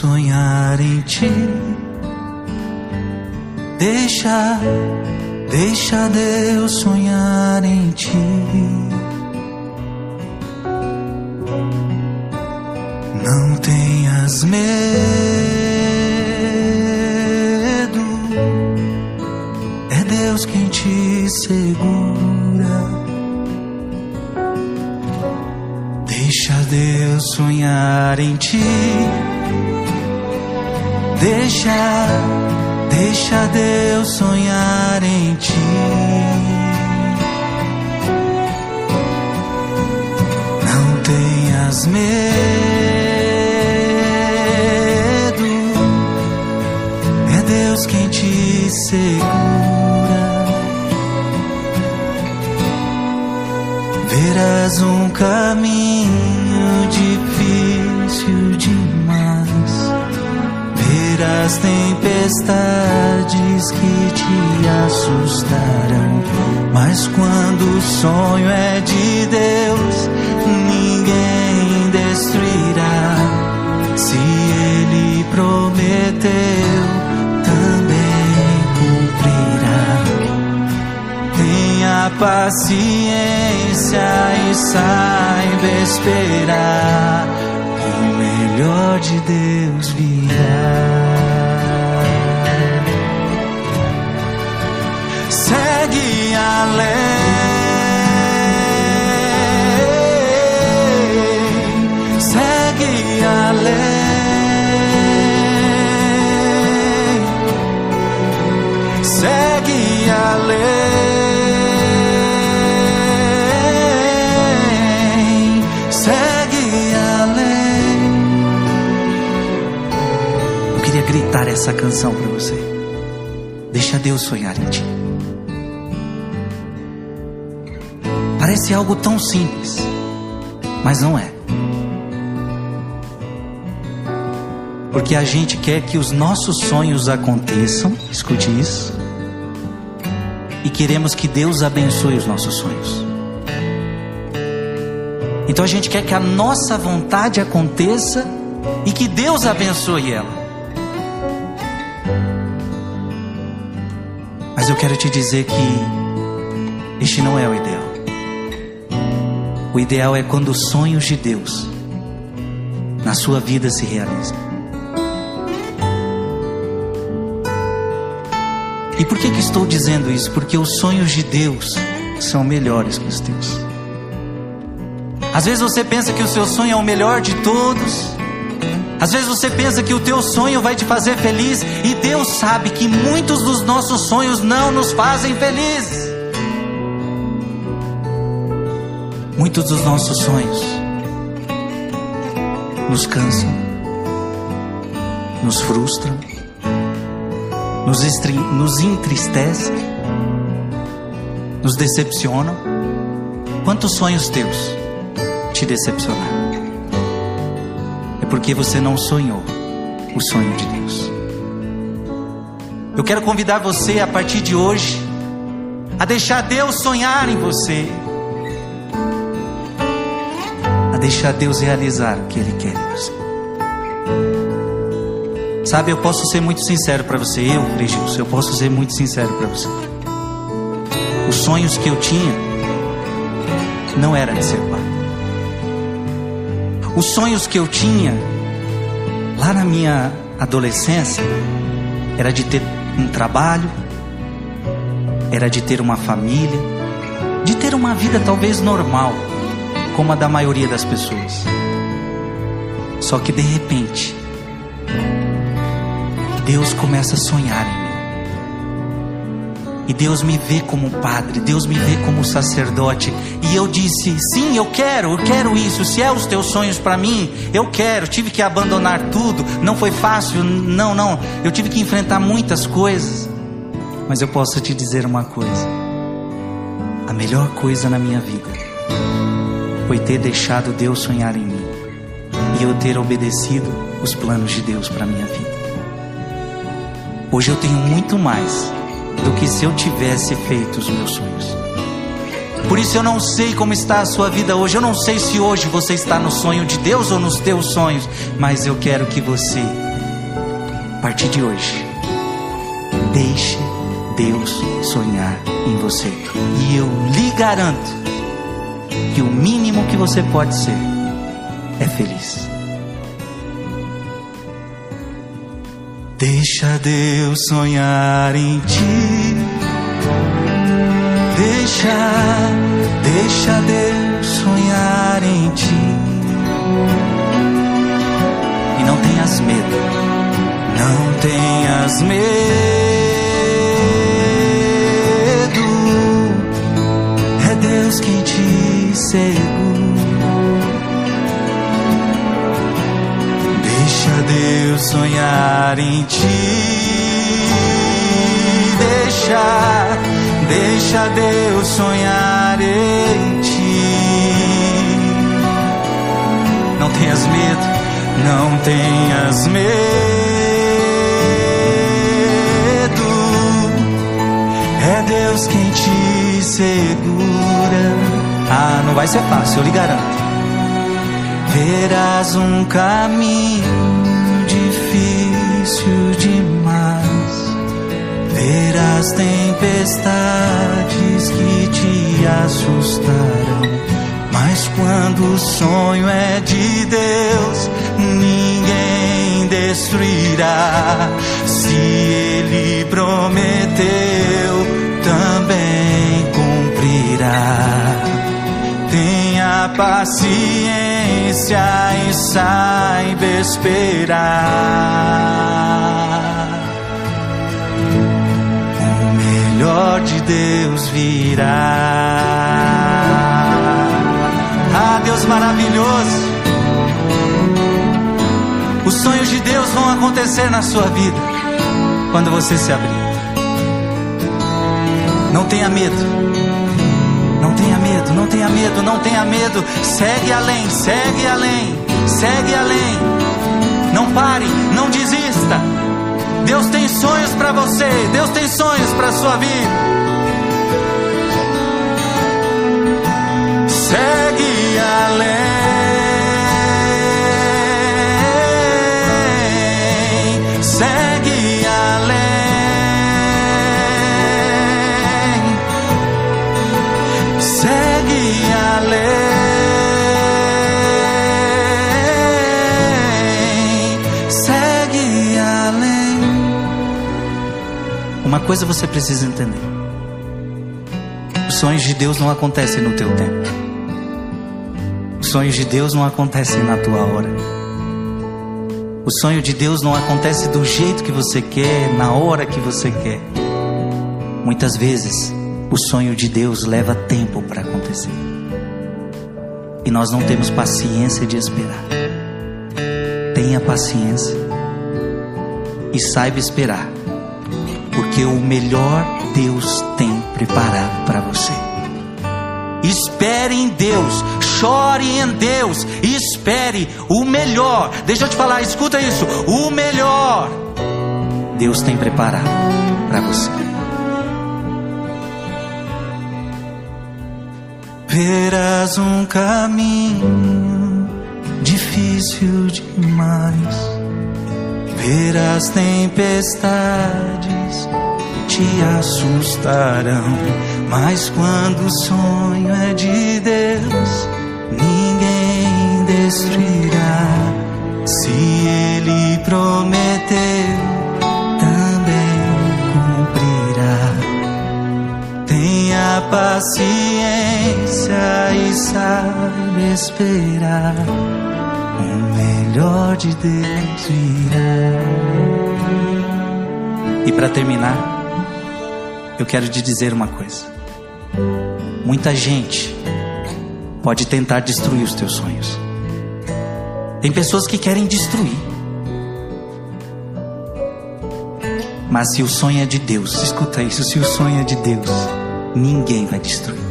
sonhar em ti. Deixa, deixa Deus sonhar em ti. Não tenhas medo, é Deus quem te segura. Deixa Deus sonhar em ti. Deixa, deixa Deus sonhar em ti. Não tenhas medo, é Deus quem te segura. Verás um caminho Verás tempestades que te assustarão. Mas quando o sonho é de Deus, ninguém destruirá. Se Ele prometeu, também cumprirá. Tenha paciência e saiba esperar. O melhor de Deus virá. Segue além. Eu queria gritar essa canção para você. Deixa Deus sonhar em ti. Parece algo tão simples, mas não é. Porque a gente quer que os nossos sonhos aconteçam, escute isso, e queremos que Deus abençoe os nossos sonhos. Então a gente quer que a nossa vontade aconteça e que Deus abençoe ela. Mas eu quero te dizer que este não é o ideal. O ideal é quando os sonhos de Deus na sua vida se realizam. E por que, que estou dizendo isso? Porque os sonhos de Deus são melhores que os teus. Às vezes você pensa que o seu sonho é o melhor de todos. Às vezes você pensa que o teu sonho vai te fazer feliz e Deus sabe que muitos dos nossos sonhos não nos fazem felizes. Muitos dos nossos sonhos nos cansam, nos frustram, nos, nos nos decepcionam. Quantos sonhos teus te decepcionaram? É porque você não sonhou o sonho de Deus. Eu quero convidar você a partir de hoje a deixar Deus sonhar em você, a deixar Deus realizar o que Ele quer em você. Sabe, eu posso ser muito sincero para você, eu, Frigilson, eu posso ser muito sincero para você. Os sonhos que eu tinha não era de ser pai. Os sonhos que eu tinha lá na minha adolescência era de ter um trabalho, era de ter uma família, de ter uma vida talvez normal, como a da maioria das pessoas. Só que de repente, Deus começa a sonhar em mim. E Deus me vê como padre, Deus me vê como sacerdote. E eu disse: sim, eu quero, eu quero isso. Se é os teus sonhos para mim, eu quero. Tive que abandonar tudo, não foi fácil, não, não. Eu tive que enfrentar muitas coisas. Mas eu posso te dizer uma coisa: a melhor coisa na minha vida foi ter deixado Deus sonhar em mim e eu ter obedecido os planos de Deus para minha vida. Hoje eu tenho muito mais do que se eu tivesse feito os meus sonhos. Por isso eu não sei como está a sua vida hoje. Eu não sei se hoje você está no sonho de Deus ou nos teus sonhos, mas eu quero que você A partir de hoje, deixe Deus sonhar em você. E eu lhe garanto que o mínimo que você pode ser é feliz. Deixa Deus sonhar em ti. Deixa, deixa Deus sonhar em ti. E não tenhas medo, não tenhas medo. É Deus quem te segura. Sonhar em ti. Deixa, deixa Deus sonhar em ti. Não tenhas medo, não tenhas medo. É Deus quem te segura. Ah, não vai ser fácil, eu lhe garanto verás um caminho difícil demais. Ver as tempestades que te assustarão. Mas quando o sonho é de Deus, ninguém destruirá. Se Ele prometeu, também cumprirá. Tenha paciência paciência e saiba esperar. O melhor de Deus virá. Ah, Deus maravilhoso. Os sonhos de Deus vão acontecer na sua vida quando você se abrir. Não tenha medo. Não tenha medo, não tenha medo, não tenha medo. Segue além, segue além, segue além. Não pare, não desista. Deus tem sonhos para você, Deus tem sonhos para sua vida. Uma coisa você precisa entender: os sonhos de Deus não acontecem no teu tempo. Os sonhos de Deus não acontecem na tua hora. O sonho de Deus não acontece do jeito que você quer, na hora que você quer. Muitas vezes, o sonho de Deus leva tempo para acontecer. E nós não temos paciência de esperar. Tenha paciência e saiba esperar porque o melhor Deus tem preparado para você. Espere em Deus, chore em Deus, espere o melhor. Deixa eu te falar, escuta isso: o melhor Deus tem preparado para você. Verás um caminho difícil demais ver as tempestades te assustarão. Mas quando o sonho é de Deus, ninguém destruirá. Se Ele prometeu, também cumprirá. Tenha paciência e saiba esperar melhor de Deus virá. E para terminar, eu quero te dizer uma coisa. Muita gente pode tentar destruir os teus sonhos. Tem pessoas que querem destruir. Mas se o sonho é de Deus, escuta isso: se o sonho é de Deus, ninguém vai destruir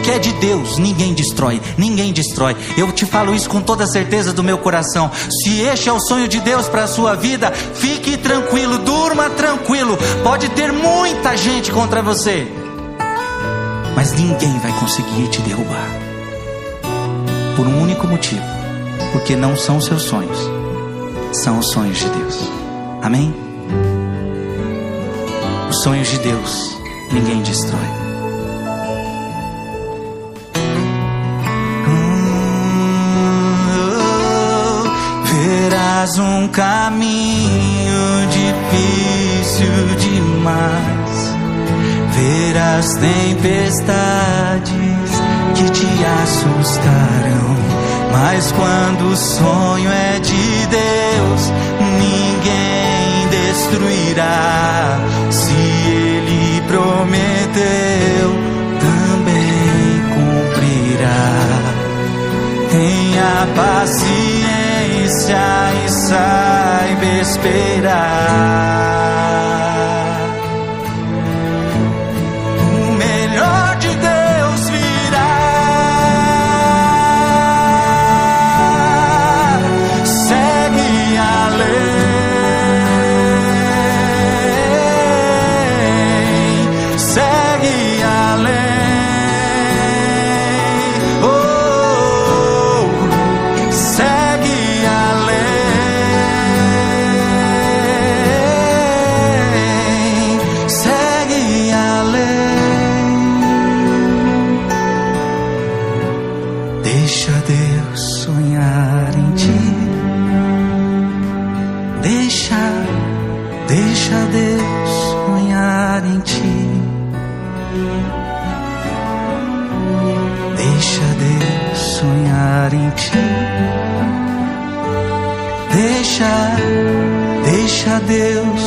que é de Deus, ninguém destrói, ninguém destrói. Eu te falo isso com toda certeza do meu coração. Se este é o sonho de Deus para a sua vida, fique tranquilo, durma tranquilo. Pode ter muita gente contra você, mas ninguém vai conseguir te derrubar. Por um único motivo: porque não são seus sonhos, são os sonhos de Deus. Amém? Os sonhos de Deus ninguém destrói. Verás um caminho difícil demais. Verás tempestades que te assustarão. Mas quando o sonho é de Deus, ninguém destruirá. Se Ele prometeu, também cumprirá. Tenha paciência e saiba esperar. Deixa Deus